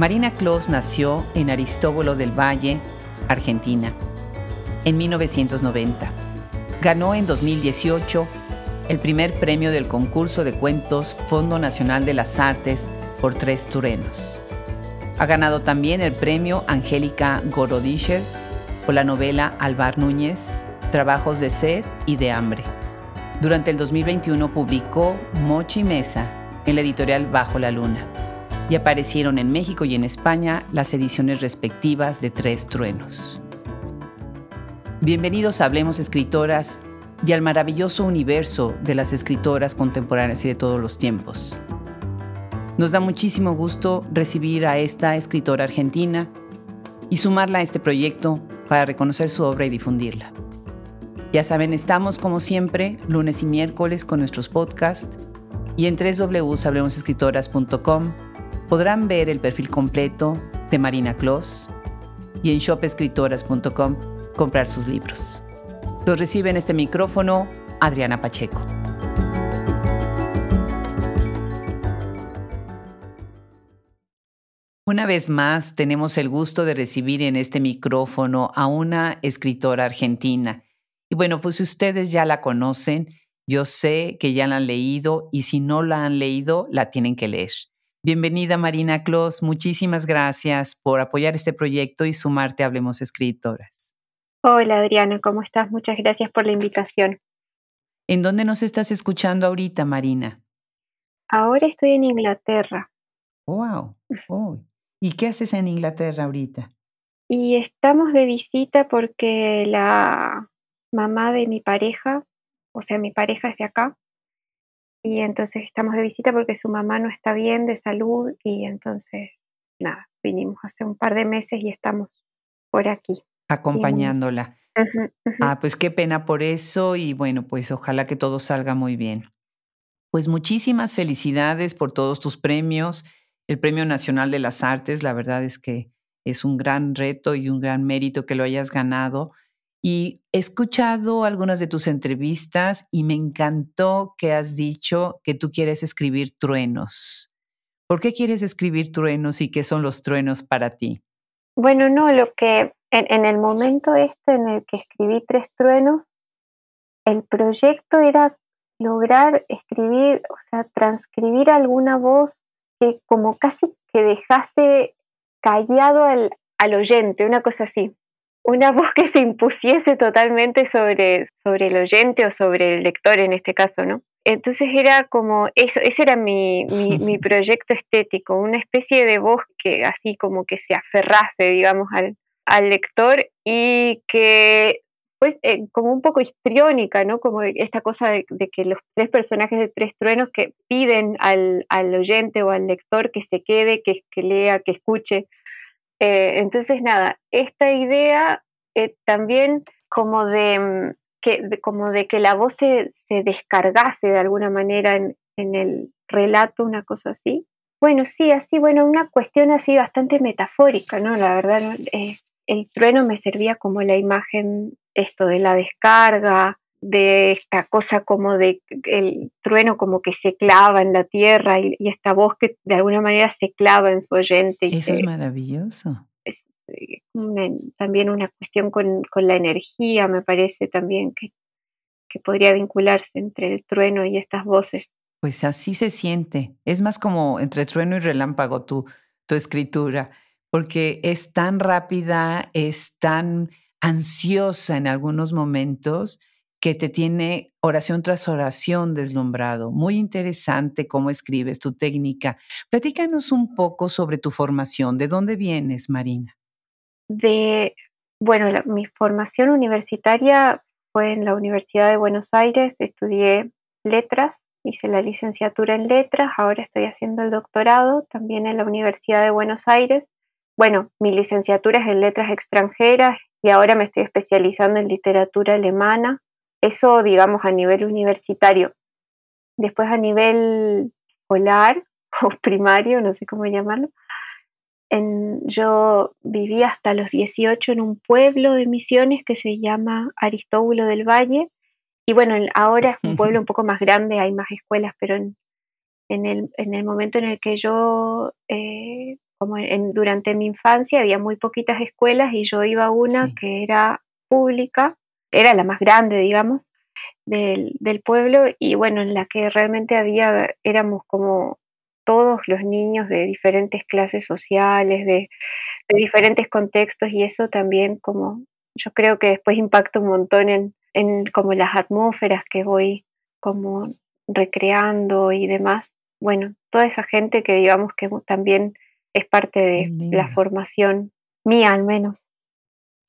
Marina Clos nació en Aristóbulo del Valle, Argentina, en 1990. Ganó en 2018 el primer premio del concurso de cuentos Fondo Nacional de las Artes por Tres Turenos. Ha ganado también el premio Angélica Gorodischer por la novela Alvar Núñez, Trabajos de Sed y de Hambre. Durante el 2021 publicó Mochi Mesa en la editorial Bajo la Luna y aparecieron en México y en España las ediciones respectivas de Tres Truenos. Bienvenidos a Hablemos Escritoras y al maravilloso universo de las escritoras contemporáneas y de todos los tiempos. Nos da muchísimo gusto recibir a esta escritora argentina y sumarla a este proyecto para reconocer su obra y difundirla. Ya saben, estamos como siempre lunes y miércoles con nuestros podcasts y en www.hablemosescritoras.com podrán ver el perfil completo de Marina Kloss y en shopescritoras.com comprar sus libros. Los recibe en este micrófono Adriana Pacheco. Una vez más, tenemos el gusto de recibir en este micrófono a una escritora argentina. Y bueno, pues ustedes ya la conocen, yo sé que ya la han leído y si no la han leído, la tienen que leer. Bienvenida Marina Clos, muchísimas gracias por apoyar este proyecto y sumarte a Hablemos Escritoras. Hola Adriana, ¿cómo estás? Muchas gracias por la invitación. ¿En dónde nos estás escuchando ahorita, Marina? Ahora estoy en Inglaterra. Wow. ¿Y qué haces en Inglaterra ahorita? Y estamos de visita porque la mamá de mi pareja, o sea, mi pareja es de acá, y entonces estamos de visita porque su mamá no está bien de salud y entonces, nada, vinimos hace un par de meses y estamos por aquí acompañándola. Ah, pues qué pena por eso y bueno, pues ojalá que todo salga muy bien. Pues muchísimas felicidades por todos tus premios. El Premio Nacional de las Artes, la verdad es que es un gran reto y un gran mérito que lo hayas ganado. Y he escuchado algunas de tus entrevistas y me encantó que has dicho que tú quieres escribir truenos. ¿Por qué quieres escribir truenos y qué son los truenos para ti? Bueno, no, lo que en, el momento este en el que escribí Tres Truenos, el proyecto era lograr escribir, o sea, transcribir alguna voz que como casi que dejase callado al, al oyente, una cosa así. Una voz que se impusiese totalmente sobre, sobre el oyente o sobre el lector en este caso, ¿no? Entonces era como, eso, ese era mi, mi, proyecto estético, una especie de voz que así como que se aferrase, digamos, al, al lector y que pues eh, como un poco histriónica, ¿no? Como esta cosa de, que los tres personajes de Tres Truenos que piden al, al oyente o al lector que se quede, que, que lea, que escuche. Eh, entonces, nada, esta idea eh, también como de, mm, que, como de que la voz se, se descargase de alguna manera en, en, el relato, una cosa así. Bueno, sí, así, bueno, una cuestión así bastante metafórica, ¿no? La verdad, el trueno me servía como la imagen, esto de la descarga, de esta cosa como de el trueno como que se clava en la tierra y, esta voz que de alguna manera se clava en su oyente. Eso es maravilloso. Es eh, también una cuestión con, la energía, me parece también que, que podría vincularse entre el trueno y estas voces. Pues así se siente. Es más como entre trueno y relámpago tu, tu escritura porque es tan rápida, es tan ansiosa en algunos momentos que te tiene oración tras oración deslumbrado. Muy interesante cómo escribes tu técnica. Platícanos un poco sobre tu formación. ¿De dónde vienes, Marina? De, bueno, mi formación universitaria fue en la Universidad de Buenos Aires. Estudié letras, hice la licenciatura en letras, ahora estoy haciendo el doctorado también en la Universidad de Buenos Aires bueno, mi licenciatura es en letras extranjeras y ahora me estoy especializando en literatura alemana. Eso, digamos, a nivel universitario. Después a nivel escolar o primario, no sé cómo llamarlo. yo viví hasta los 18 en un pueblo de misiones que se llama Aristóbulo del Valle. Y bueno, ahora es un pueblo un poco más grande, hay más escuelas, pero en, el, momento en el que yo eh, como en, durante mi infancia había muy poquitas escuelas y yo iba a una que era pública, era la más grande, digamos, del, del, pueblo y bueno, en la que realmente había, éramos como todos los niños de diferentes clases sociales, de, de diferentes contextos y eso también como yo creo que después impacta un montón en, en como las atmósferas que voy como recreando y demás. Bueno, toda esa gente que digamos que también es parte de la formación mía al menos.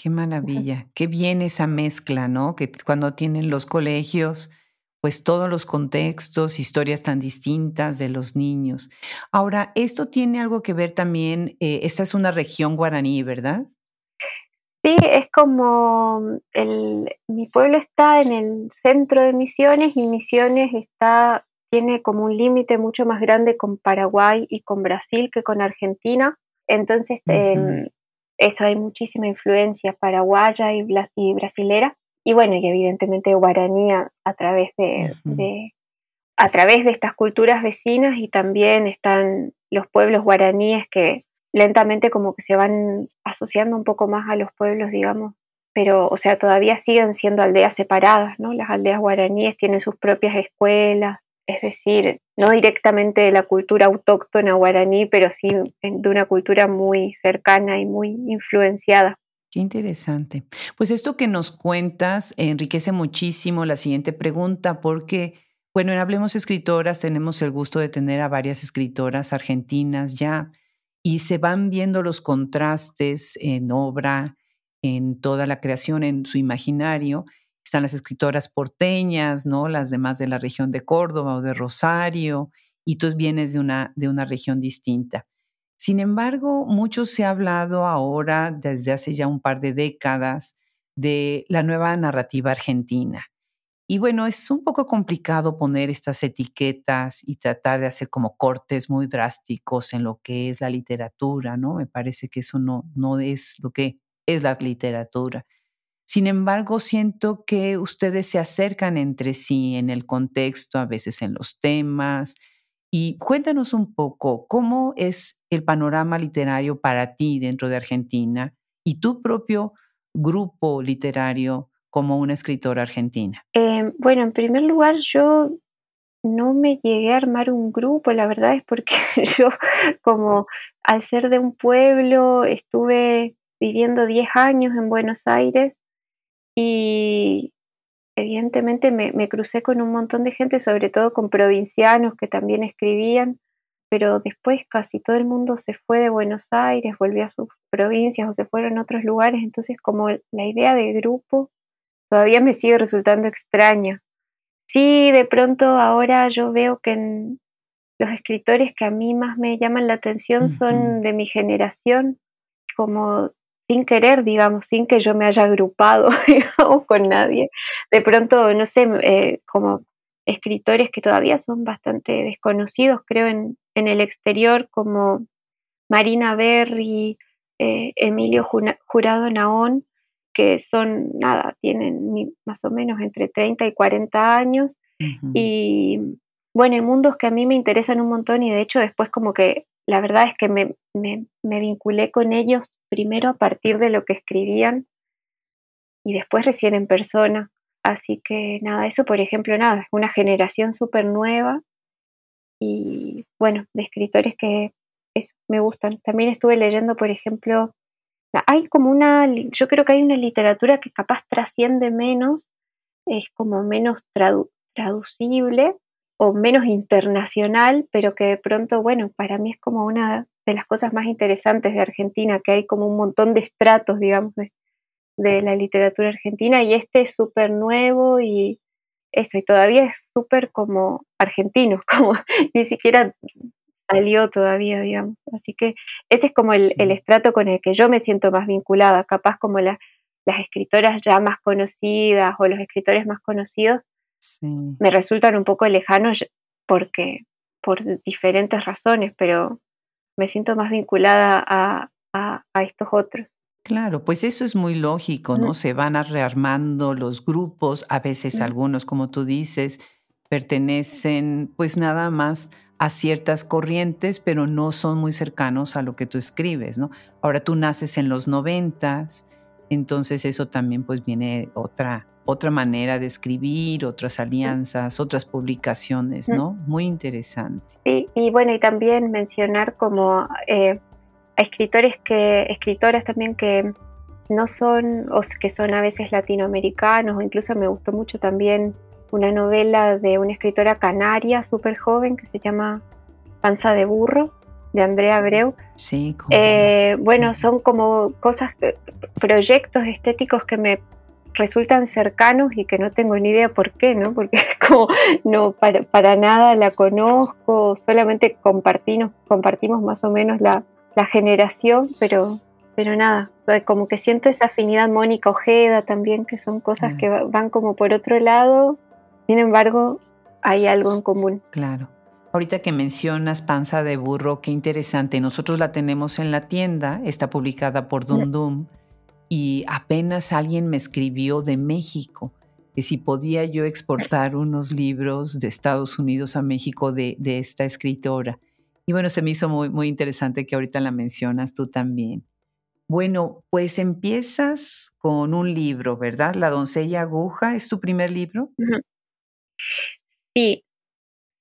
Qué maravilla, qué bien esa mezcla, ¿no? Que cuando tienen los colegios, pues todos los contextos, historias tan distintas de los niños. Ahora, esto tiene algo que ver también, eh, esta es una región guaraní, ¿verdad? Sí, es como el, mi pueblo está en el centro de Misiones y Misiones está, tiene como un límite mucho más grande con Paraguay y con Brasil que con Argentina. Entonces, em, eso hay muchísima influencia paraguaya y, y, brasilera. Y bueno, y evidentemente guaraní a, través de, de, a través de estas culturas vecinas y también están los pueblos guaraníes que lentamente como que se van asociando un poco más a los pueblos, digamos, pero, o sea, todavía siguen siendo aldeas separadas, ¿no? Las aldeas guaraníes tienen sus propias escuelas, es decir, no directamente de la cultura autóctona guaraní, pero sí de una cultura muy cercana y muy influenciada. Qué interesante. Pues esto que nos cuentas enriquece muchísimo la siguiente pregunta, porque, bueno, en Hablemos Escritoras tenemos el gusto de tener a varias escritoras argentinas ya y se van viendo los contrastes en obra, en toda la creación, en su imaginario. Están las escritoras porteñas, ¿no? Las demás de la región de Córdoba o de Rosario, y tú vienes de una, de una región distinta. Sin embargo, mucho se ha hablado ahora, desde hace ya un par de décadas, de la nueva narrativa argentina. Y bueno, es un poco complicado poner estas etiquetas y tratar de hacer como cortes muy drásticos en lo que es la literatura, ¿no? Me parece que eso no, no es lo que es la literatura. Sin embargo, siento que ustedes se acercan entre sí en el contexto, a veces en los temas. Y cuéntanos un poco, ¿cómo es el panorama literario para ti dentro de Argentina y tu propio grupo literario como una escritora argentina? Eh, bueno, en primer lugar, yo no me llegué a armar un grupo, la verdad es porque yo como al ser de un pueblo estuve viviendo 10 años en Buenos Aires y evidentemente me, me, crucé con un montón de gente, sobre todo con provincianos que también escribían, pero después casi todo el mundo se fue de Buenos Aires, volvió a sus provincias o se fueron a otros lugares, entonces como la idea de grupo todavía me sigue resultando extraña. Sí, de pronto ahora yo veo que los escritores que a mí más me llaman la atención son de mi generación, como sin querer, digamos, sin que yo me haya agrupado con nadie. De pronto, no sé, eh, como escritores que todavía son bastante desconocidos, creo, en, en el exterior, como Marina Berry, eh, Emilio Jurado Naón, que son, nada, tienen más o menos entre 30 y 40 años. Y bueno, en mundos que a mí me interesan un montón y de hecho después como que la verdad es que me, me, vinculé con ellos primero a partir de lo que escribían y después recién en persona. Así que nada, eso por ejemplo, nada, es una generación súper nueva y bueno, de escritores que eso, me gustan. También estuve leyendo, por ejemplo, hay como una, yo creo que hay una literatura que capaz trasciende menos, es como menos traducible o menos internacional, pero que de pronto, bueno, para mí es como una de las cosas más interesantes de Argentina, que hay como un montón de estratos, digamos, de, de la literatura argentina, y este es súper nuevo y eso, y todavía es súper como argentino, como ni siquiera salió todavía, digamos. Así que ese es como el, estrato con el que yo me siento más vinculada, capaz como las escritoras ya más conocidas o los escritores más conocidos me resultan un poco lejanos porque por diferentes razones, pero me siento más vinculada a, estos otros. Claro, pues eso es muy lógico, ¿no? Se van a rearmando los grupos, a veces algunos, como tú dices, pertenecen pues nada más a ciertas corrientes, pero no son muy cercanos a lo que tú escribes, ¿no? Ahora tú naces en los noventas, entonces eso también pues viene otra, otra manera de escribir, otras alianzas, otras publicaciones, ¿no? Muy interesante. Sí, y bueno, y también mencionar como eh, a escritores que, escritoras también que no son, o que son a veces latinoamericanos, o incluso me gustó mucho también una novela de una escritora canaria súper joven que se llama Panza de Burro, de Andrea Abreu. Sí, eh, bueno, son como cosas, proyectos estéticos que me resultan cercanos y que no tengo ni idea por qué, ¿no? Porque como no para, para nada la conozco, solamente compartimos, compartimos más o menos la, la generación, pero, pero nada, como que siento esa afinidad Mónica Ojeda también, que son cosas que van como por otro lado sin embargo, hay algo en común. Claro. Ahorita que mencionas panza de burro, qué interesante. Nosotros la tenemos en la tienda, está publicada por Dum Dum y apenas alguien me escribió de México que si podía yo exportar unos libros de Estados Unidos a México de, de esta escritora. Y bueno, se me hizo muy, muy interesante que ahorita la mencionas tú también. Bueno, pues empiezas con un libro, ¿verdad? La doncella aguja, ¿es tu primer libro? Sí,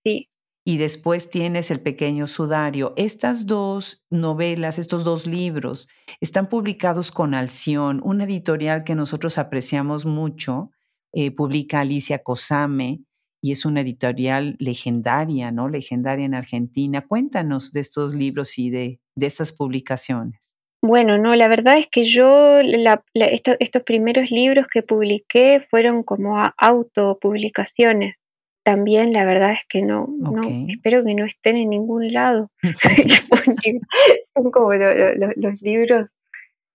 sí. Y después tienes El pequeño sudario. Estas dos novelas, estos dos libros, están publicados con Alción, una editorial que nosotros apreciamos mucho. Eh, publica Alicia Cosame y es una editorial legendaria, ¿no? Legendaria en Argentina. Cuéntanos de estos libros y de, de estas publicaciones. Bueno, no, la verdad es que yo estos primeros libros que publiqué fueron como autopublicaciones también la verdad es que no, no espero que no estén en ningún lado. Son como los libros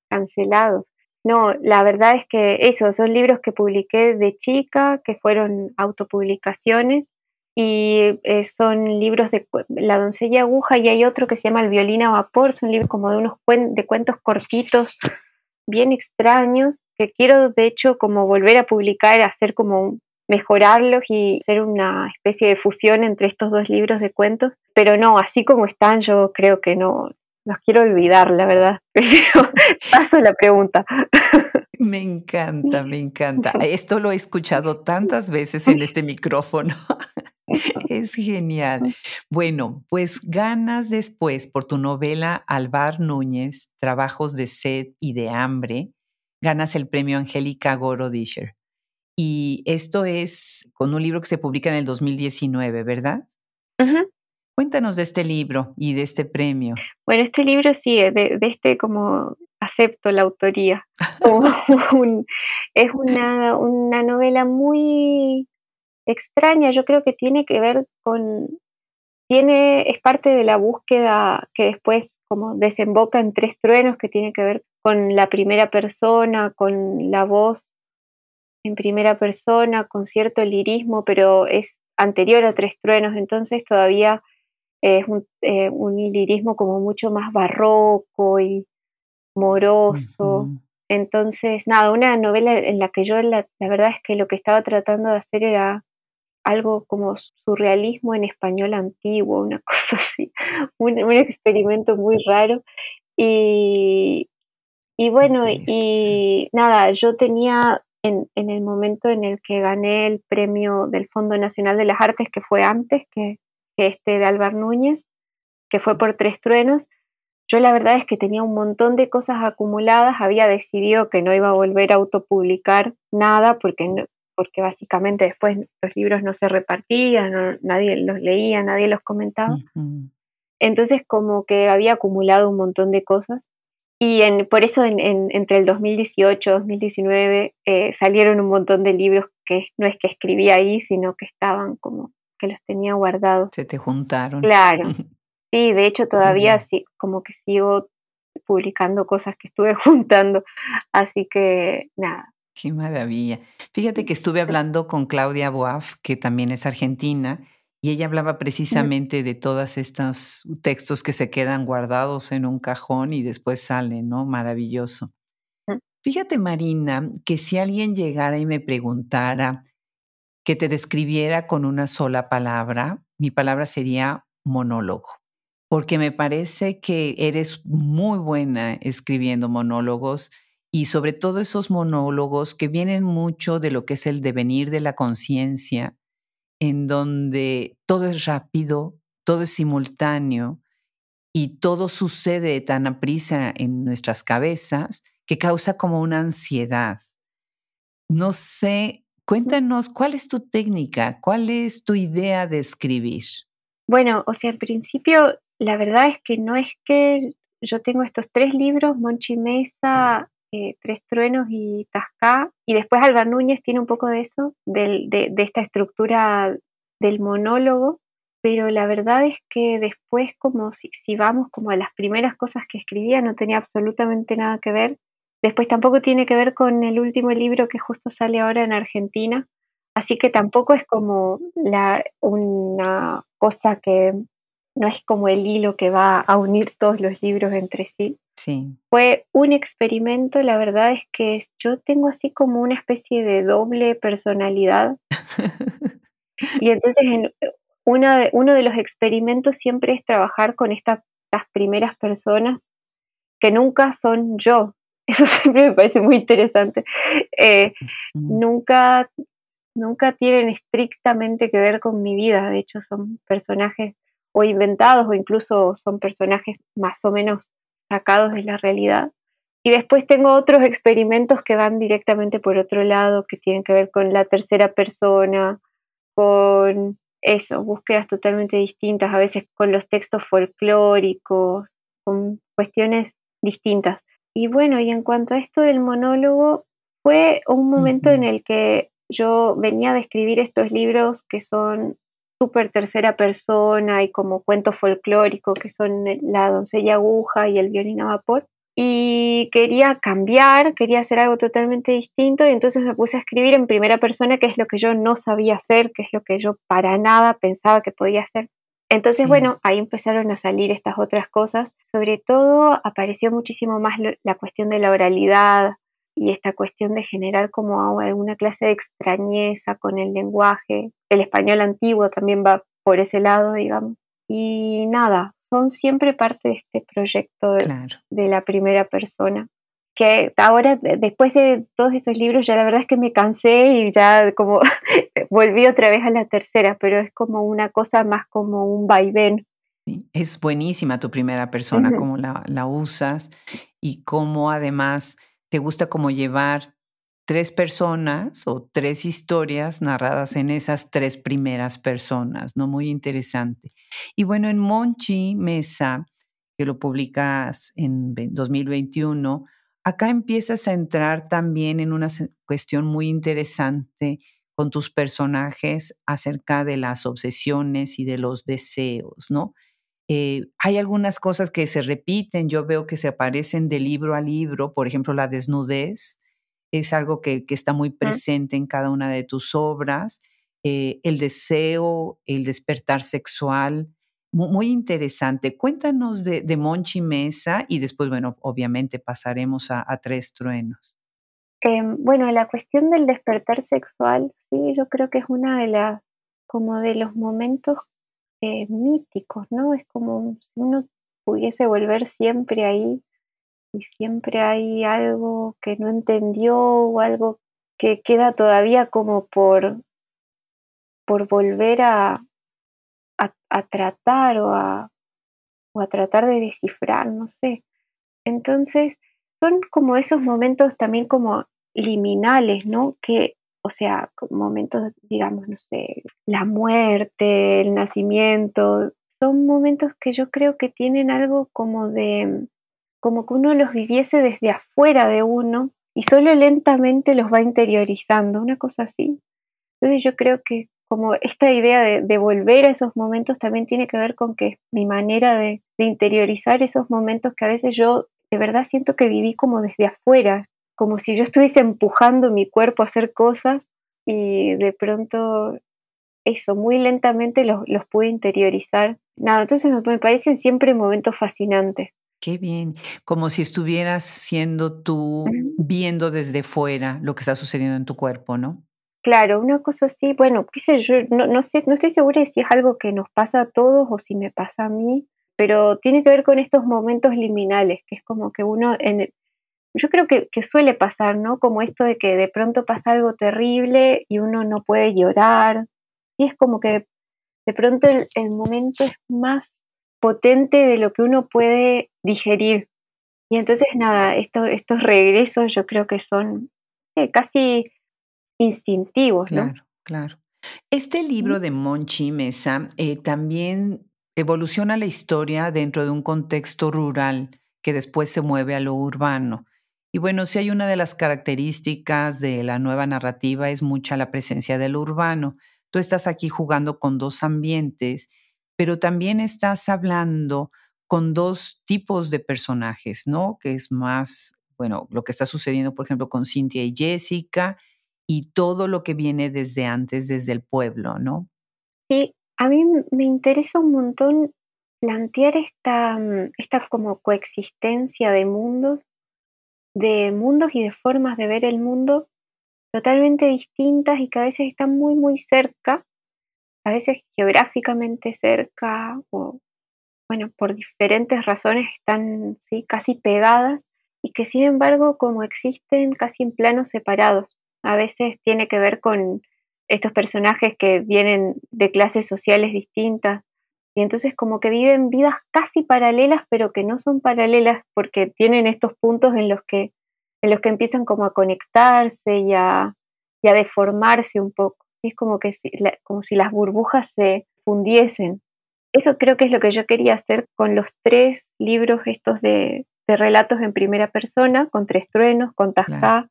cancelados. No, la verdad es que eso, son libros que publiqué de chica, que fueron autopublicaciones, y eh, son libros de La doncella aguja, y hay otro que se llama El violín a vapor, son libros como de unos de cuentos cortitos, bien extraños, que quiero de hecho como volver a publicar, hacer como mejorarlos y hacer una especie de fusión entre estos dos libros de cuentos. Pero no, así como están, yo creo que no, los quiero olvidar, la verdad. Pero paso la pregunta. Me encanta, me encanta. Esto lo he escuchado tantas veces en este micrófono. Es genial. Bueno, pues ganas después por tu novela Alvar Núñez, Trabajos de Sed y de Hambre, ganas el premio Angélica Goro Disher. Y esto es con un libro que se publica en el 2019, ¿verdad? Cuéntanos de este libro y de este premio. Bueno, este libro sí, de, este como acepto la autoría. es una, una novela muy extraña, yo creo que tiene que ver con, tiene, es parte de la búsqueda que después como desemboca en tres truenos, que tiene que ver con la primera persona, con la voz en primera persona, con cierto lirismo, pero es anterior a Tres Truenos, entonces todavía es un, eh, lirismo como mucho más barroco y moroso. Entonces, nada, una novela en la que yo la, verdad es que lo que estaba tratando de hacer era algo como surrealismo en español antiguo, una cosa así, un, un experimento muy raro. Y, y bueno, y nada, yo tenía en, el momento en el que gané el premio del Fondo Nacional de las Artes, que fue antes que, este de Álvar Núñez, que fue por Tres Truenos, yo la verdad es que tenía un montón de cosas acumuladas, había decidido que no iba a volver a autopublicar nada porque, porque básicamente después los libros no se repartían, nadie los leía, nadie los comentaba. Entonces como que había acumulado un montón de cosas y en, por eso en, entre el 2018 y 2019 eh, salieron un montón de libros que no es que escribí ahí, sino que estaban como que los tenía guardados. Se te juntaron. Claro. Sí, de hecho todavía sí, como que sigo publicando cosas que estuve juntando. Así que nada. Qué maravilla. Fíjate que estuve hablando con Claudia Boaf, que también es argentina, y ella hablaba precisamente de todos estos textos que se quedan guardados en un cajón y después salen, ¿no? Maravilloso. Fíjate, Marina, que si alguien llegara y me preguntara que te describiera con una sola palabra, mi palabra sería monólogo, porque me parece que eres muy buena escribiendo monólogos y sobre todo esos monólogos que vienen mucho de lo que es el devenir de la conciencia, en donde todo es rápido, todo es simultáneo y todo sucede tan a prisa en nuestras cabezas que causa como una ansiedad. No sé, cuéntanos, ¿cuál es tu técnica? ¿Cuál es tu idea de escribir? Bueno, o sea, al principio, la verdad es que no es que yo tengo estos tres libros, Monchi Mesa, eh, Tres Truenos y Tascá, y después Alba Núñez tiene un poco de eso, de, de esta estructura del monólogo, pero la verdad es que después, como si, si, vamos como a las primeras cosas que escribía, no tenía absolutamente nada que ver. Después tampoco tiene que ver con el último libro que justo sale ahora en Argentina, así que tampoco es como la, una cosa que no es como el hilo que va a unir todos los libros entre sí. Sí. Fue un experimento, la verdad es que yo tengo así como una especie de doble personalidad. y entonces en, de, uno de los experimentos siempre es trabajar con estas primeras personas que nunca son yo. Eso siempre me parece muy interesante. Eh, nunca, nunca tienen estrictamente que ver con mi vida. De hecho, son personajes o inventados o incluso son personajes más o menos sacados de la realidad. Y después tengo otros experimentos que van directamente por otro lado, que tienen que ver con la tercera persona, con eso, búsquedas totalmente distintas, a veces con los textos folclóricos, con cuestiones distintas. Y bueno, y en cuanto a esto del monólogo, fue un momento en el que yo venía de escribir estos libros que son súper tercera persona y como cuento folclórico, que son La doncella aguja y El violín a vapor y quería cambiar, quería hacer algo totalmente distinto y entonces me puse a escribir en primera persona, que es lo que yo no sabía hacer, que es lo que yo para nada pensaba que podía hacer. Entonces, bueno, ahí empezaron a salir estas otras cosas. Sobre todo apareció muchísimo más la cuestión de la oralidad y esta cuestión de generar como alguna clase de extrañeza con el lenguaje. El español antiguo también va por ese lado, digamos. Y nada, son siempre parte de este proyecto de, la primera persona. Que ahora, después de todos esos libros, ya la verdad es que me cansé y ya como volví otra vez a la tercera, pero es como una cosa más como un vaivén. es buenísima tu primera persona, cómo la, la usas y cómo además te gusta como llevar tres personas o tres historias narradas en esas tres primeras personas, ¿no? Muy interesante. Y bueno, en Monchi Mesa, que lo publicas en 2021, acá empiezas a entrar también en una cuestión muy interesante con tus personajes acerca de las obsesiones y de los deseos, ¿no? Eh, hay algunas cosas que se repiten, yo veo que se aparecen de libro a libro, por ejemplo, la desnudez, es algo que, está muy presente en cada una de tus obras. Eh, el deseo, el despertar sexual, muy, interesante. Cuéntanos de, Monchi Mesa y después, bueno, obviamente pasaremos a, Tres Truenos. Em, bueno, la cuestión del despertar sexual, sí, yo creo que es una de las, como de los momentos eh, míticos, ¿no? Es como si uno pudiese volver siempre ahí y siempre hay algo que no entendió o algo que queda todavía como por, por volver a, a, tratar o a, o a tratar de descifrar, no sé. Entonces, son como esos momentos también como liminales, ¿no? Que, o sea, momentos, digamos, no sé, la muerte, el nacimiento, son momentos que yo creo que tienen algo como de, como que uno los viviese desde afuera de uno y solo lentamente los va interiorizando, una cosa así. Entonces yo creo que como esta idea de, volver a esos momentos también tiene que ver con que mi manera de, interiorizar esos momentos que a veces yo de verdad siento que viví como desde afuera, como si yo estuviese empujando mi cuerpo a hacer cosas y de pronto eso, muy lentamente los, los pude interiorizar. Nada, entonces me, me parecen siempre momentos fascinantes. Qué bien, como si estuvieras siendo tú viendo desde fuera lo que está sucediendo en tu cuerpo, ¿no? Claro, una cosa así, bueno, qué sé yo, no, no, sé, no estoy segura de si es algo que nos pasa a todos o si me pasa a mí, pero tiene que ver con estos momentos liminales, que es como que uno, en yo creo que, suele pasar, ¿no? Como esto de que de pronto pasa algo terrible y uno no puede llorar, y es como que de pronto el, momento es más potente de lo que uno puede digerir. Y entonces, nada, estos regresos yo creo que son eh, casi instintivos, ¿no? Claro, claro. Este libro de Monchi Mesa eh, también evoluciona la historia dentro de un contexto rural que después se mueve a lo urbano. Y bueno, si hay una de las características de la nueva narrativa es mucha la presencia del urbano. Tú estás aquí jugando con dos ambientes, pero también estás hablando con dos tipos de personajes, ¿no? Que es más, bueno, lo que está sucediendo, por ejemplo, con Cintia y Jessica y todo lo que viene desde antes, desde el pueblo, ¿no? Sí, a mí me interesa un montón plantear esta, mm, esta como coexistencia de mundos, de mundos y de formas de ver el mundo totalmente distintas y que a veces están muy, muy cerca, a veces geográficamente cerca o, bueno, por diferentes razones están ¿sí? casi pegadas y que sin embargo como existen casi en planos separados. A veces tiene que ver con estos personajes que vienen de clases sociales distintas y entonces como que viven vidas casi paralelas pero que no son paralelas porque tienen estos puntos en los que en los que empiezan como a conectarse y a, deformarse un poco. Es como que si, como si las burbujas se fundiesen. Eso creo que es lo que yo quería hacer con los tres libros estos de, relatos en primera persona, con Tres Truenos, con Tasca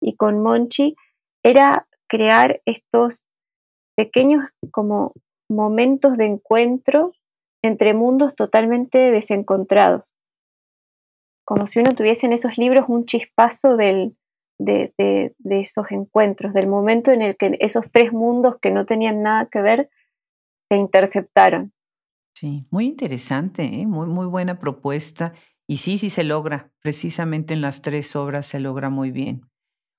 y con Monchi, era crear estos pequeños como momentos de encuentro entre mundos totalmente desencontrados. Como si uno tuviese en esos libros un chispazo de, esos encuentros, del momento en el que esos tres mundos que no tenían nada que ver se interceptaron. Sí, muy interesante, ¿eh? muy, muy buena propuesta. Y sí, sí se logra, precisamente en las tres obras se logra muy bien.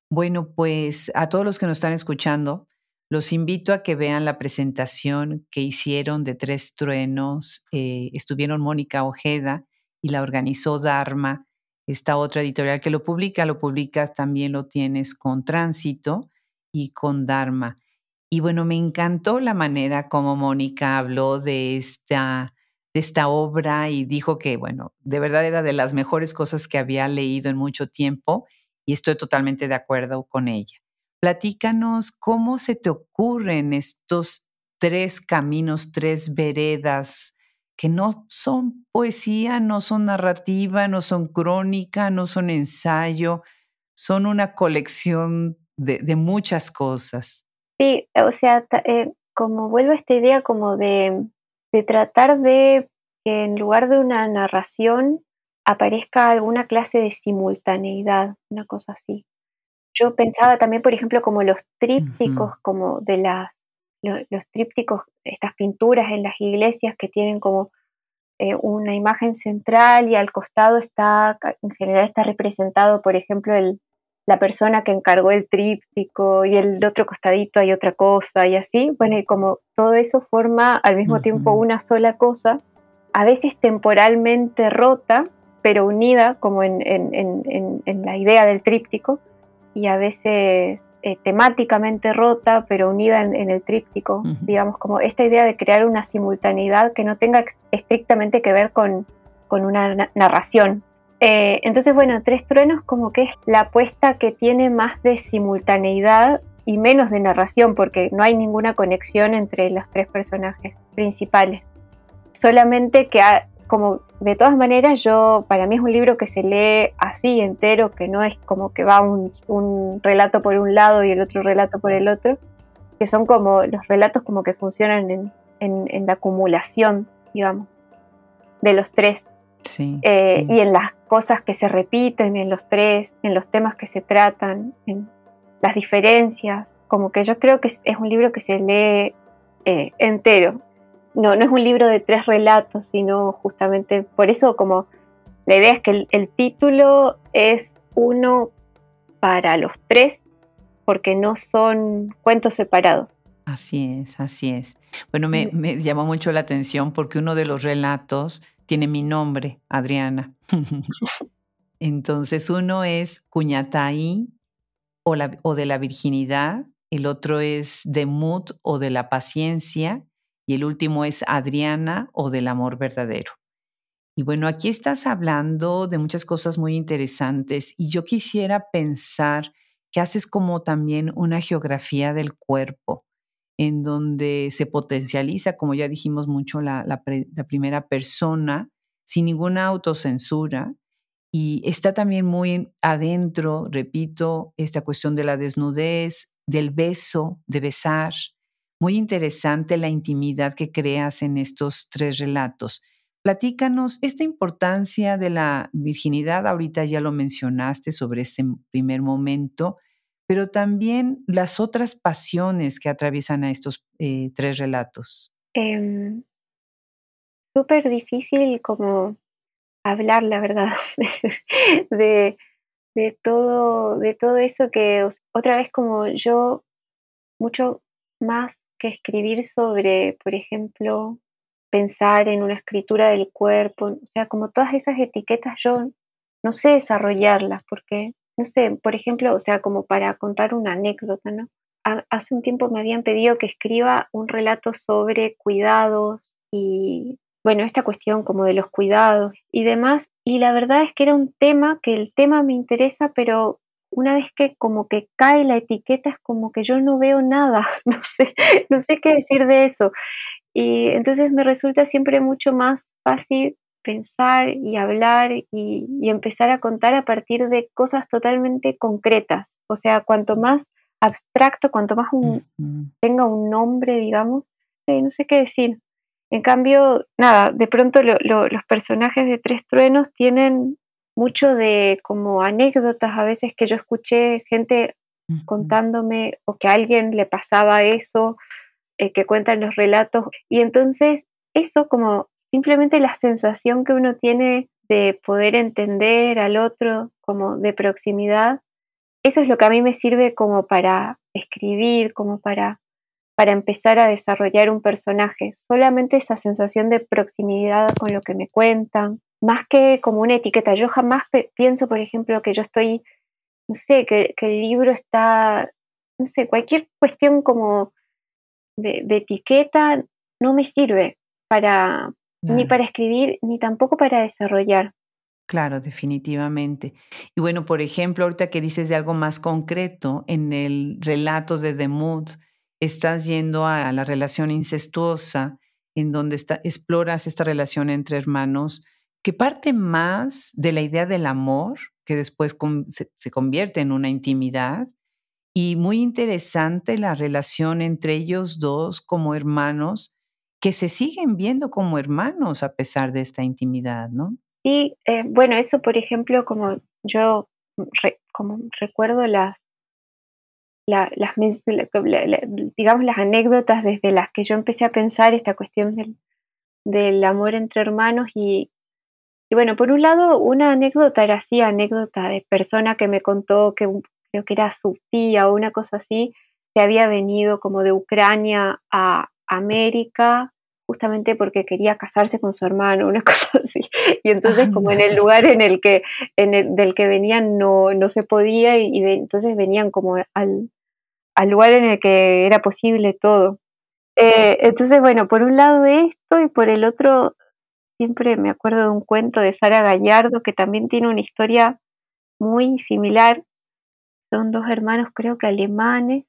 Bueno, pues a todos los que nos están escuchando, los invito a que vean la presentación que hicieron de Tres Truenos. Eh, estuvieron Mónica Ojeda y la organizó Dharma, esta otra editorial que lo publica, lo publicas también lo tienes con Tránsito y con Dharma. Y bueno, me encantó la manera como Mónica habló de esta, de esta obra y dijo que, bueno, de verdad era de las mejores cosas que había leído en mucho tiempo y estoy totalmente de acuerdo con ella. Platícanos cómo se te ocurren estos tres caminos, tres veredas que no son poesía, no son narrativa, no son crónica, no son ensayo, son una colección de, muchas cosas. Sí, o sea, eh, como vuelvo a esta idea como de, de tratar de que en lugar de una narración aparezca alguna clase de simultaneidad, una cosa así. Yo pensaba también, por ejemplo, como los trípticos, como de las, los, trípticos, estas pinturas en las iglesias que tienen como eh, una imagen central y al costado está, en general está representado, por ejemplo, el, la persona que encargó el tríptico y el otro costadito hay otra cosa y así. Bueno, y como todo eso forma al mismo tiempo una sola cosa, a veces temporalmente rota, pero unida como en, la idea del tríptico y a veces eh, temáticamente rota, pero unida en, el tríptico, digamos, como esta idea de crear una simultaneidad que no tenga estrictamente que ver con, una narración. Eh, entonces, bueno, Tres Truenos como que es la apuesta que tiene más de simultaneidad y menos de narración, porque no hay ninguna conexión entre los tres personajes principales. Solamente que como de todas maneras, yo, para mí es un libro que se lee así entero, que no es como que va un, relato por un lado y el otro relato por el otro, que son como los relatos como que funcionan en, la acumulación, digamos, de los tres. Eh, y en las cosas que se repiten en los tres, en los temas que se tratan, en las diferencias, como que yo creo que es, un libro que se lee eh, entero, no, no es un libro de tres relatos, sino justamente por eso como la idea es que el, título es uno para los tres porque no son cuentos separados. Así es, así es. Bueno, me, me llamó mucho la atención porque uno de los relatos tiene mi nombre, Adriana. Entonces, uno es Cuñataí o, la, o de la virginidad, el otro es de Mut o de la paciencia, y el último es Adriana o del amor verdadero. Y bueno, aquí estás hablando de muchas cosas muy interesantes y yo quisiera pensar que haces como también una geografía del cuerpo, en donde se potencializa, como ya dijimos mucho, la, primera persona, sin ninguna autocensura, y está también muy adentro, repito, esta cuestión de la desnudez, del beso, de besar. Muy interesante la intimidad que creas en estos tres relatos. Platícanos esta importancia de la virginidad, ahorita ya lo mencionaste sobre este primer momento, pero también las otras pasiones que atraviesan a estos eh, tres relatos. Eh, Súper difícil como hablar, la verdad, de, de, todo, de todo eso que otra vez como yo, mucho más escribir sobre, por ejemplo, pensar en una escritura del cuerpo, o sea, como todas esas etiquetas yo no sé desarrollarlas porque no sé, por ejemplo, o sea, como para contar una anécdota, ¿no? hace un tiempo me habían pedido que escriba un relato sobre cuidados y, bueno, esta cuestión como de los cuidados y demás. Y la verdad es que era un tema que el tema me interesa, pero una vez que como que cae la etiqueta es como que yo no veo nada, no sé, no sé qué decir de eso. Y entonces me resulta siempre mucho más fácil pensar y hablar y, empezar a contar a partir de cosas totalmente concretas. O sea, cuanto más abstracto, cuanto más tenga un nombre, digamos, no sé qué decir. En cambio, nada, de pronto los personajes de Tres Truenos tienen mucho de como anécdotas a veces que yo escuché gente contándome o que a alguien le pasaba eso, eh, que cuentan los relatos. Y entonces eso como simplemente la sensación que uno tiene de poder entender al otro como de proximidad, eso es lo que a mí me sirve como para escribir, como para, para empezar a desarrollar un personaje. Solamente esa sensación de proximidad con lo que me cuentan, más que como una etiqueta. Yo jamás pienso, por ejemplo, que yo estoy, no sé, que, el libro está, no sé, cualquier cuestión como de, de etiqueta no me sirve para, ni para escribir, ni tampoco para desarrollar. Claro, definitivamente. Y bueno, por ejemplo, ahorita que dices de algo más concreto, en el relato de The Mood, estás yendo a la relación incestuosa, en donde está, exploras esta relación entre hermanos, que parte más de la idea del amor, que después se, convierte en una intimidad, y muy interesante la relación entre ellos dos como hermanos, que se siguen viendo como hermanos a pesar de esta intimidad, ¿no? Sí, eh, bueno, eso por ejemplo, como yo como recuerdo las, las digamos, las anécdotas desde las que yo empecé a pensar esta cuestión del, del amor entre hermanos y, y, bueno, por un lado, una anécdota era así, anécdota de persona que me contó que creo que era su tía o una cosa así, que había venido como de Ucrania a América justamente porque quería casarse con su hermano, una cosa así. Y entonces como en el lugar en el que, en el, del que venían no, no se podía y, entonces venían como al, al, lugar en el que era posible todo. Eh, entonces, bueno, por un lado esto y por el otro, siempre me acuerdo de un cuento de Sara Gallardo que también tiene una historia muy similar. Son dos hermanos, creo que alemanes,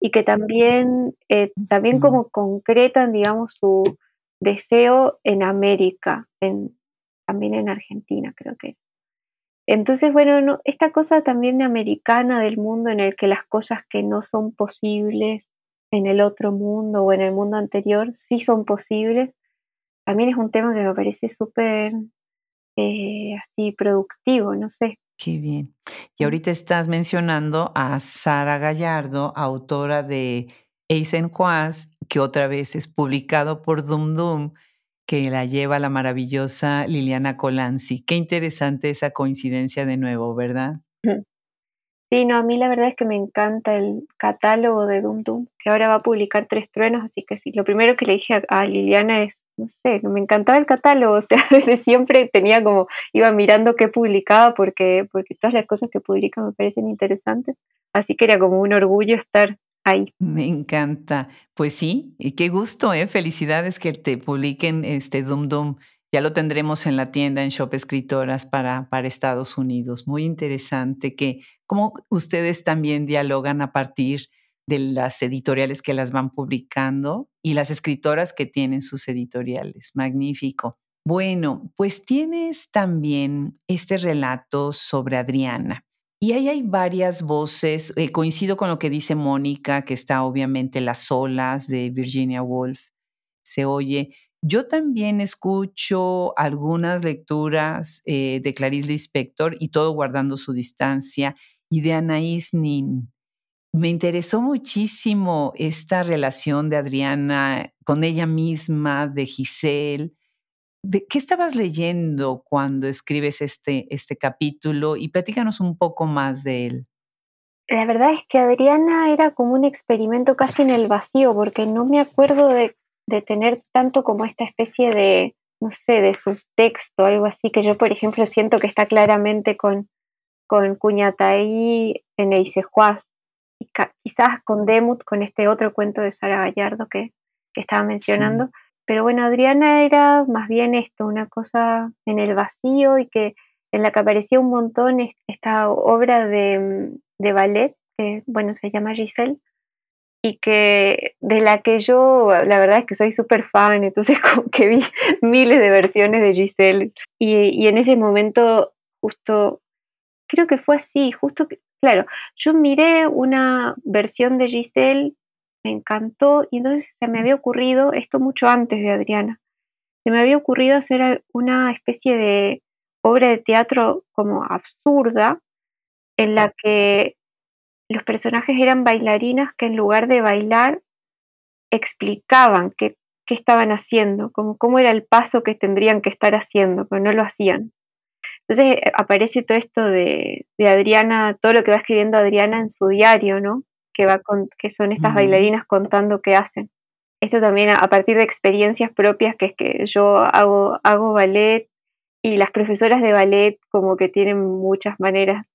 y que también, eh, también como concretan, digamos, su deseo en América, en, también en Argentina, creo que. Entonces, bueno, esta cosa también de americana del mundo en el que las cosas que no son posibles en el otro mundo o en el mundo anterior sí son posibles, también es un tema que me parece súper eh, así productivo, no sé. Qué bien. Y ahorita estás mencionando a Sara Gallardo, autora de Eisenhuas, que otra vez es publicado por Dum Dum, que la lleva la maravillosa Liliana Colanzi. Qué interesante esa coincidencia de nuevo, ¿verdad? Sí, no, a mí la verdad es que me encanta el catálogo de Doom Doom, que ahora va a publicar Tres Truenos, así que sí, lo primero que le dije a, Liliana es, no sé, me encantaba el catálogo, o sea, desde siempre tenía como, iba mirando qué publicaba porque, porque todas las cosas que publica me parecen interesantes, así que era como un orgullo estar ahí. Me encanta, pues sí, y qué gusto, ¿eh? Felicidades que te publiquen este Doom Doom ya lo tendremos en la tienda en Shop Escritoras para, para Estados Unidos. Muy interesante que como ustedes también dialogan a partir de las editoriales que las van publicando y las escritoras que tienen sus editoriales. Magnífico. Bueno, pues tienes también este relato sobre Adriana. Y ahí hay varias voces. Eh, coincido con lo que dice Mónica, que está obviamente Las olas de Virginia Woolf. Se oye yo también escucho algunas lecturas eh, de Clarice Lispector y todo guardando su distancia y de Anaïs Nin. Me interesó muchísimo esta relación de Adriana con ella misma, de Giselle. ¿De ¿Qué estabas leyendo cuando escribes este, este capítulo? Y platícanos un poco más de él. La verdad es que Adriana era como un experimento casi en el vacío, porque no me acuerdo de de tener tanto como esta especie de, no sé, de subtexto, algo así, que yo, por ejemplo, siento que está claramente con, con Cuñataí en Eisejuaz, y quizás con Demut, con este otro cuento de Sara Gallardo que, que estaba mencionando. Pero bueno, Adriana era más bien esto, una cosa en el vacío y que en la que aparecía un montón esta obra de, de ballet, que bueno, se llama Giselle, y que de la que yo, la verdad es que soy súper fan, entonces como que vi miles de versiones de Giselle y, y, en ese momento justo, creo que fue así, justo, claro, yo miré una versión de Giselle, me encantó y entonces se me había ocurrido, esto mucho antes de Adriana, se me había ocurrido hacer una especie de obra de teatro como absurda en la que los personajes eran bailarinas que en lugar de bailar explicaban qué, estaban haciendo, como cómo era el paso que tendrían que estar haciendo, pero no lo hacían. Entonces eh, aparece todo esto de, Adriana, todo lo que va escribiendo Adriana en su diario, ¿no? Que, va con, que son estas bailarinas contando qué hacen. Esto también a, partir de experiencias propias, que es que yo hago, hago ballet y las profesoras de ballet como que tienen muchas maneras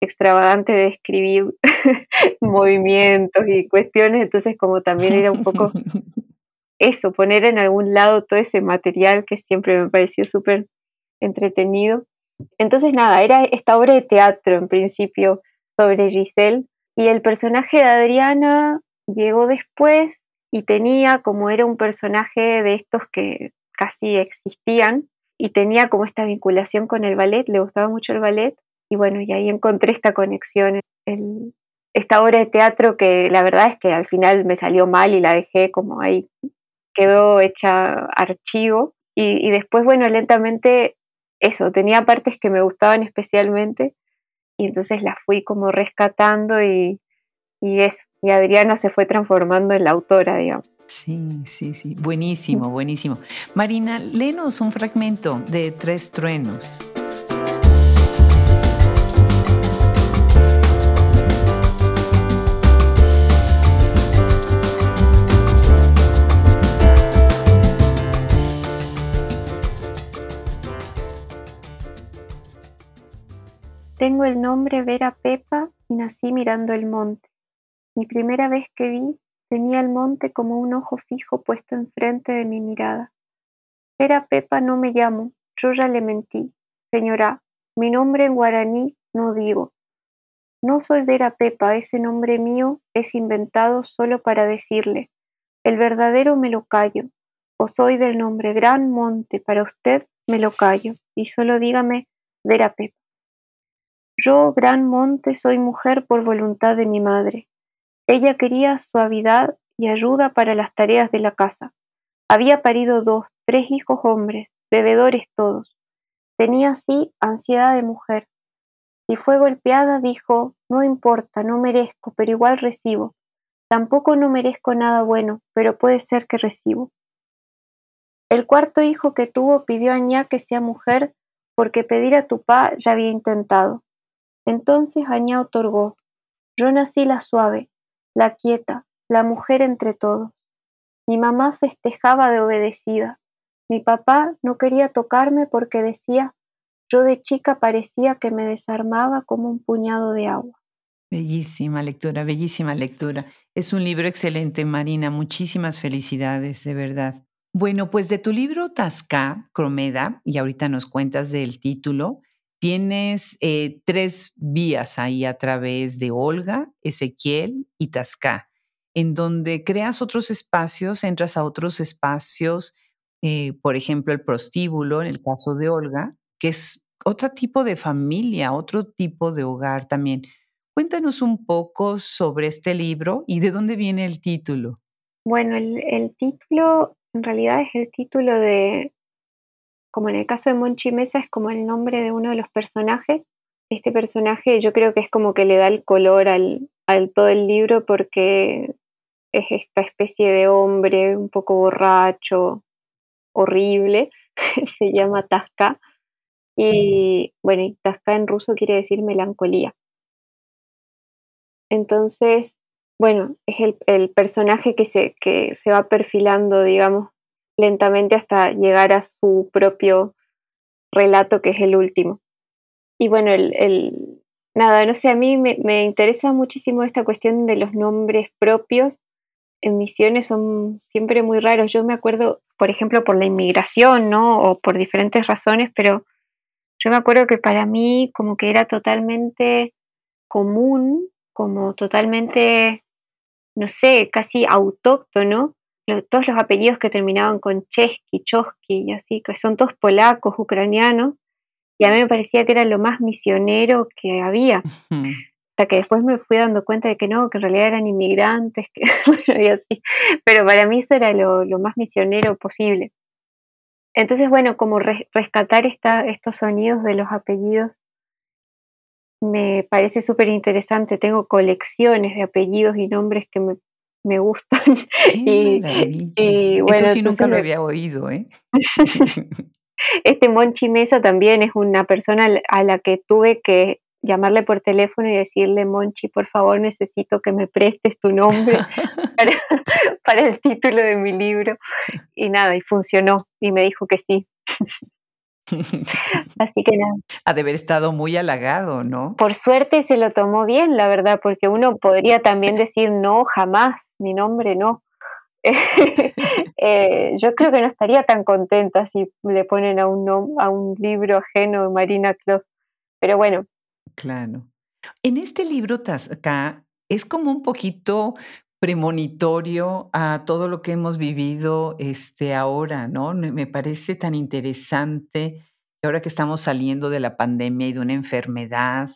extravagante de escribir movimientos y cuestiones, entonces como también era un poco eso, poner en algún lado todo ese material que siempre me pareció súper entretenido. Entonces nada, era esta obra de teatro en principio sobre Giselle y el personaje de Adriana llegó después y tenía como era un personaje de estos que casi existían y tenía como esta vinculación con el ballet, le gustaba mucho el ballet y bueno, y ahí encontré esta conexión, esta obra de teatro que la verdad es que al final me salió mal y la dejé como ahí, quedó hecha archivo. Y, después, bueno, lentamente eso, tenía partes que me gustaban especialmente y entonces las fui como rescatando y, y eso, y Adriana se fue transformando en la autora, digamos. Sí, sí, sí, buenísimo, buenísimo. Marina, léenos un fragmento de Tres Truenos. El nombre Vera Pepa y nací mirando el monte. Mi primera vez que vi tenía el monte como un ojo fijo puesto enfrente de mi mirada. Vera Pepa no me llamo, yo ya le mentí. Señora, mi nombre en guaraní no digo. No soy Vera Pepa, ese nombre mío es inventado solo para decirle. El verdadero me lo callo. O soy del nombre Gran Monte, para usted me lo callo. Y solo dígame Vera Pepa. Yo, gran monte, soy mujer por voluntad de mi madre. Ella quería suavidad y ayuda para las tareas de la casa. Había parido dos, tres hijos hombres, bebedores todos. Tenía así ansiedad de mujer. Si fue golpeada, dijo, no importa, no merezco, pero igual recibo. Tampoco no merezco nada bueno, pero puede ser que recibo. El cuarto hijo que tuvo pidió a Ña que sea mujer porque pedir a tu pa ya había intentado. Entonces Añá otorgó, yo nací la suave, la quieta, la mujer entre todos. Mi mamá festejaba de obedecida. Mi papá no quería tocarme porque decía, yo de chica parecía que me desarmaba como un puñado de agua. Bellísima lectura, bellísima lectura. Es un libro excelente, Marina. Muchísimas felicidades, de verdad. Bueno, pues de tu libro Tasca, Cromeda, y ahorita nos cuentas del título, tienes eh, tres vías ahí a través de Olga, Ezequiel y Tasca, en donde creas otros espacios, entras a otros espacios, eh, por ejemplo, el prostíbulo, en el caso de Olga, que es otro tipo de familia, otro tipo de hogar también. Cuéntanos un poco sobre este libro y de dónde viene el título. Bueno, el, título en realidad es el título de, como en el caso de Monchi Mesa, es como el nombre de uno de los personajes. Este personaje yo creo que es como que le da el color al, todo el libro porque es esta especie de hombre un poco borracho, horrible, se llama Tasca. Y bueno, Tasca en ruso quiere decir melancolía. Entonces, bueno, es el, personaje que se, que se va perfilando, digamos, lentamente hasta llegar a su propio relato, que es el último. Y bueno, el, nada, no sé, a mí me, me, interesa muchísimo esta cuestión de los nombres propios. En misiones son siempre muy raros. Yo me acuerdo, por ejemplo, por la inmigración, ¿no? O por diferentes razones, pero yo me acuerdo que para mí como que era totalmente común como totalmente, no sé, casi autóctono, todos los apellidos que terminaban con Chesky, Chosky y así, que son todos polacos, ucranianos, y a mí me parecía que era lo más misionero que había. Hasta que después me fui dando cuenta de que no, que en realidad eran inmigrantes, que, y así. Pero para mí eso era lo, más misionero posible. Entonces, bueno, como rescatar esta, estos sonidos de los apellidos me parece súper interesante. Tengo colecciones de apellidos y nombres que me, me gustan. y, bueno, Eso sí nunca lo había oído, ¿eh? este Monchi Mesa también es una persona a la que tuve que llamarle por teléfono y decirle, Monchi, por favor, necesito que me prestes tu nombre para, para el título de mi libro. Y nada, y funcionó, y me dijo que sí. Así que nada. Ha de haber estado muy halagado, ¿no? Por suerte se lo tomó bien, la verdad, porque uno podría también decir no, jamás, mi nombre no. Eh, yo creo que no estaría tan contenta si le ponen a un, a un libro ajeno Marina Claus. Pero bueno. Claro. En este libro, acá, es como un poquito premonitorio a todo lo que hemos vivido este, ahora, ¿no? Me parece tan interesante ahora que estamos saliendo de la pandemia y de una enfermedad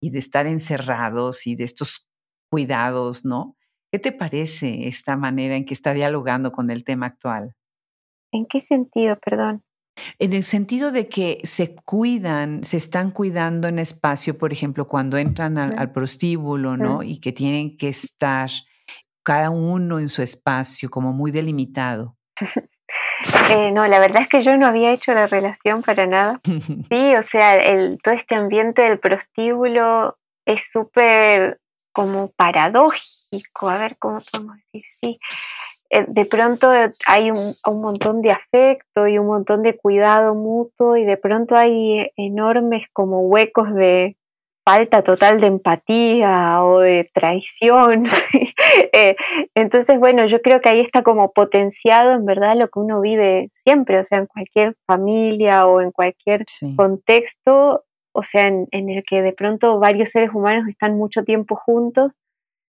y de estar encerrados y de estos cuidados, ¿no? ¿Qué te parece esta manera en que está dialogando con el tema actual? ¿En qué sentido, perdón? En el sentido de que se cuidan, se están cuidando en espacio, por ejemplo, cuando entran al, prostíbulo, ¿no? Y que tienen que estar cada uno en su espacio, como muy delimitado. Eh, no, la verdad es que yo no había hecho la relación para nada. Sí, o sea, el, todo este ambiente del prostíbulo es súper como paradójico, a ver cómo podemos decir, sí. Eh, de pronto hay un, un, montón de afecto y un montón de cuidado mutuo y de pronto hay enormes como huecos de, falta total de empatía o de traición. Eh, entonces, bueno, yo creo que ahí está como potenciado en verdad lo que uno vive siempre, o sea, en cualquier familia o en cualquier contexto, o sea, en, el que de pronto varios seres humanos están mucho tiempo juntos,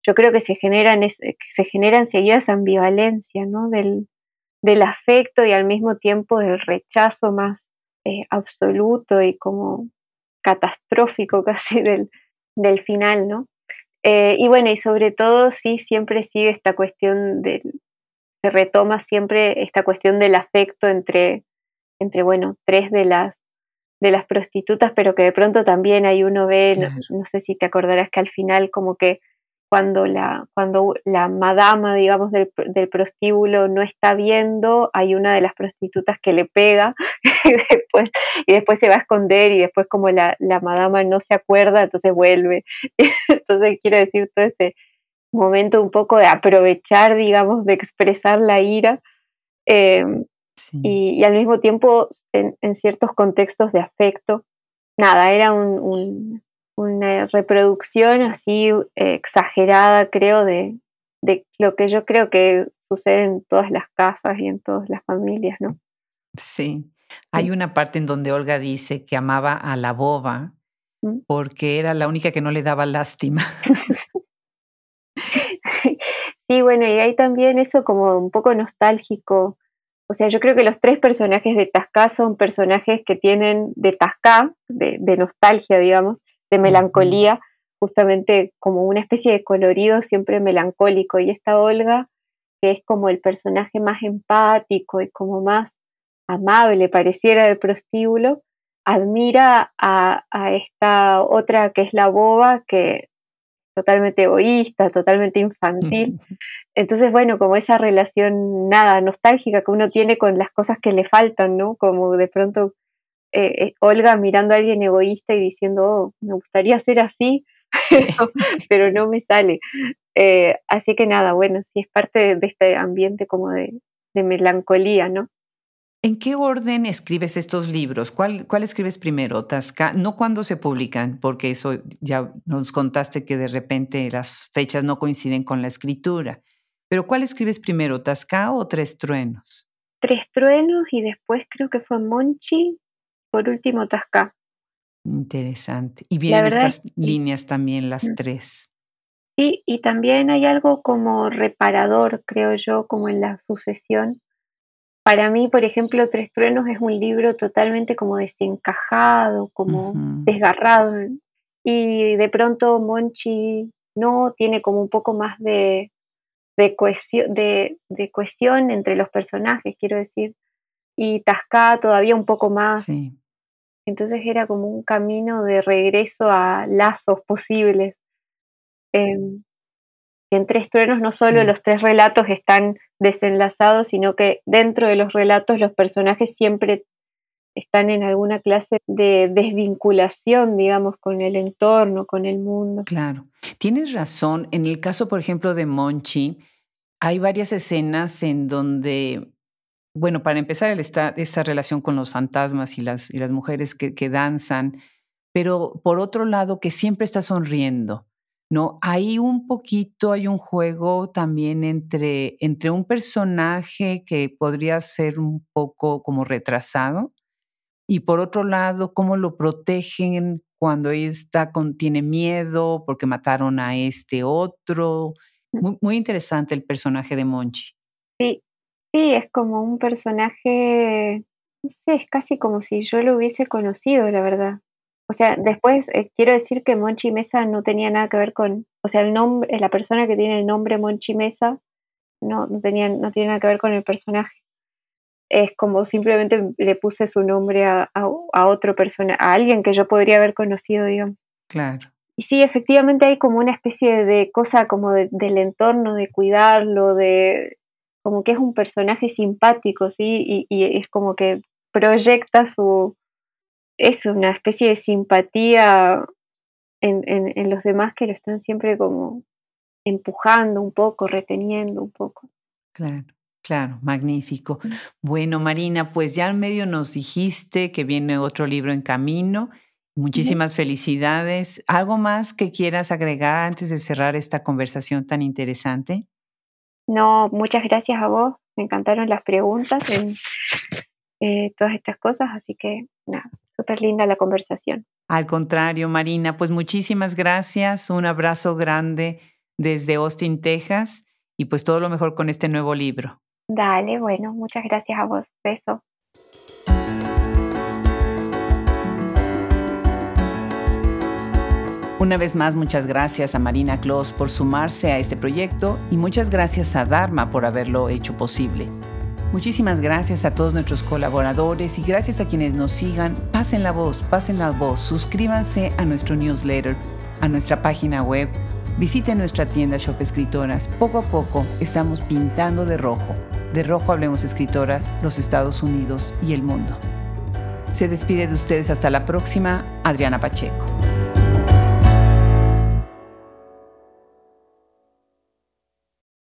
yo creo que se generan, se generan seguidas ambivalencia, ¿no? Del, del afecto y al mismo tiempo del rechazo más eh, absoluto y como catastrófico casi del, del final, ¿no? Eh, y bueno, y sobre todo sí, siempre sigue esta cuestión del, se retoma siempre esta cuestión del afecto entre, entre bueno, tres de las, de las prostitutas, pero que de pronto también hay uno ve, no, sé si te acordarás que al final como que cuando la, cuando la madama, digamos, del, prostíbulo no está viendo, hay una de las prostitutas que le pega y después, y después se va a esconder y después como la, la madama no se acuerda, entonces vuelve. entonces quiero decir todo ese momento un poco de aprovechar, digamos, de expresar la ira. Em, y, al mismo tiempo en, ciertos contextos de afecto. Nada, era un una reproducción así eh, exagerada, creo, de, lo que yo creo que sucede en todas las casas y en todas las familias, ¿no? Sí. Hay una parte en donde Olga dice que amaba a la boba mm. porque era la única que no le daba lástima. sí, bueno, y hay también eso como un poco nostálgico. O sea, yo creo que los tres personajes de Tasca son personajes que tienen de Tasca, de, de nostalgia, digamos, de melancolía, justamente como una especie de colorido siempre melancólico. Y esta Olga, que es como el personaje más empático y como más amable, pareciera del prostíbulo, admira a, esta otra que es la boba, que totalmente egoísta, totalmente infantil. Entonces, bueno, como esa relación nada nostálgica que uno tiene con las cosas que le faltan, ¿no? Como de pronto eh, eh, Olga mirando a alguien egoísta y diciendo, oh, me gustaría ser así, pero no me sale. Eh, así que nada, bueno, sí es parte de, este ambiente como de, melancolía, ¿no? ¿En qué orden escribes estos libros? ¿Cuál, ¿Cuál, escribes primero? Tasca, no cuando se publican, porque eso ya nos contaste que de repente las fechas no coinciden con la escritura. Pero ¿cuál escribes primero, Tasca o Tres Truenos? Tres Truenos y después creo que fue Monchi por último Tasca. Interesante. Y vienen estas líneas también las mm. tres. Sí, y también hay algo como reparador, creo yo, como en la sucesión. Para mí, por ejemplo, Tres Truenos es un libro totalmente como desencajado, como desgarrado. Y de pronto Monchi no tiene como un poco más de, de, cohesión, de, de cohesión entre los personajes, quiero decir. Y Tasca todavía un poco más. Sí. Entonces era como un camino de regreso a lazos posibles. Em, en Tres Truenos no solo los tres relatos están desenlazados, sino que dentro de los relatos los personajes siempre están en alguna clase de desvinculación, digamos, con el entorno, con el mundo. Claro. Tienes razón. En el caso, por ejemplo, de Monchi, hay varias escenas en donde bueno, para empezar, esta, esta relación con los fantasmas y las, y las mujeres que, que, danzan, pero por otro lado, que siempre está sonriendo, ¿no? Hay un poquito, hay un juego también entre, entre un personaje que podría ser un poco como retrasado y por otro lado, cómo lo protegen cuando él está con, tiene miedo porque mataron a este otro. Mm. Muy, muy interesante el personaje de Monchi. Sí, Sí, es como un personaje, no sé, es casi como si yo lo hubiese conocido, la verdad. O sea, después eh, quiero decir que Monchi Mesa no tenía nada que ver con, o sea, el nombre, la persona que tiene el nombre Monchi Mesa no, no, tenía, no tiene nada que ver con el personaje. Es como simplemente le puse su nombre a, a, otro persona, a alguien que yo podría haber conocido, digamos. Claro. Y sí, efectivamente hay como una especie de cosa como del entorno, de cuidarlo, de como que es un personaje simpático, ¿sí? Y, es como que proyecta su, es una especie de simpatía en, en, los demás que lo están siempre como empujando un poco, reteniendo un poco. Claro. Claro, magnífico. Mm. Bueno, Marina, pues ya al medio nos dijiste que viene otro libro en camino. Muchísimas felicidades. ¿Algo más que quieras agregar antes de cerrar esta conversación tan interesante? No, muchas gracias a vos. Me encantaron las preguntas en eh, todas estas cosas, así que nada, súper linda la conversación. Al contrario, Marina, pues muchísimas gracias. Un abrazo grande desde Austin, Texas, y pues todo lo mejor con este nuevo libro. Dale, bueno, muchas gracias a vos. Beso. Una vez más, muchas gracias a Marina Kloss por sumarse a este proyecto y muchas gracias a Dharma por haberlo hecho posible. Muchísimas gracias a todos nuestros colaboradores y gracias a quienes nos sigan. Pasen la voz, pasen la voz, suscríbanse a nuestro newsletter, a nuestra página web Visite nuestra tienda Shop Escritoras. Poco a poco estamos pintando de rojo. De rojo hablemos escritoras, los Estados Unidos y el mundo. Se despide de ustedes hasta la próxima, Adriana Pacheco.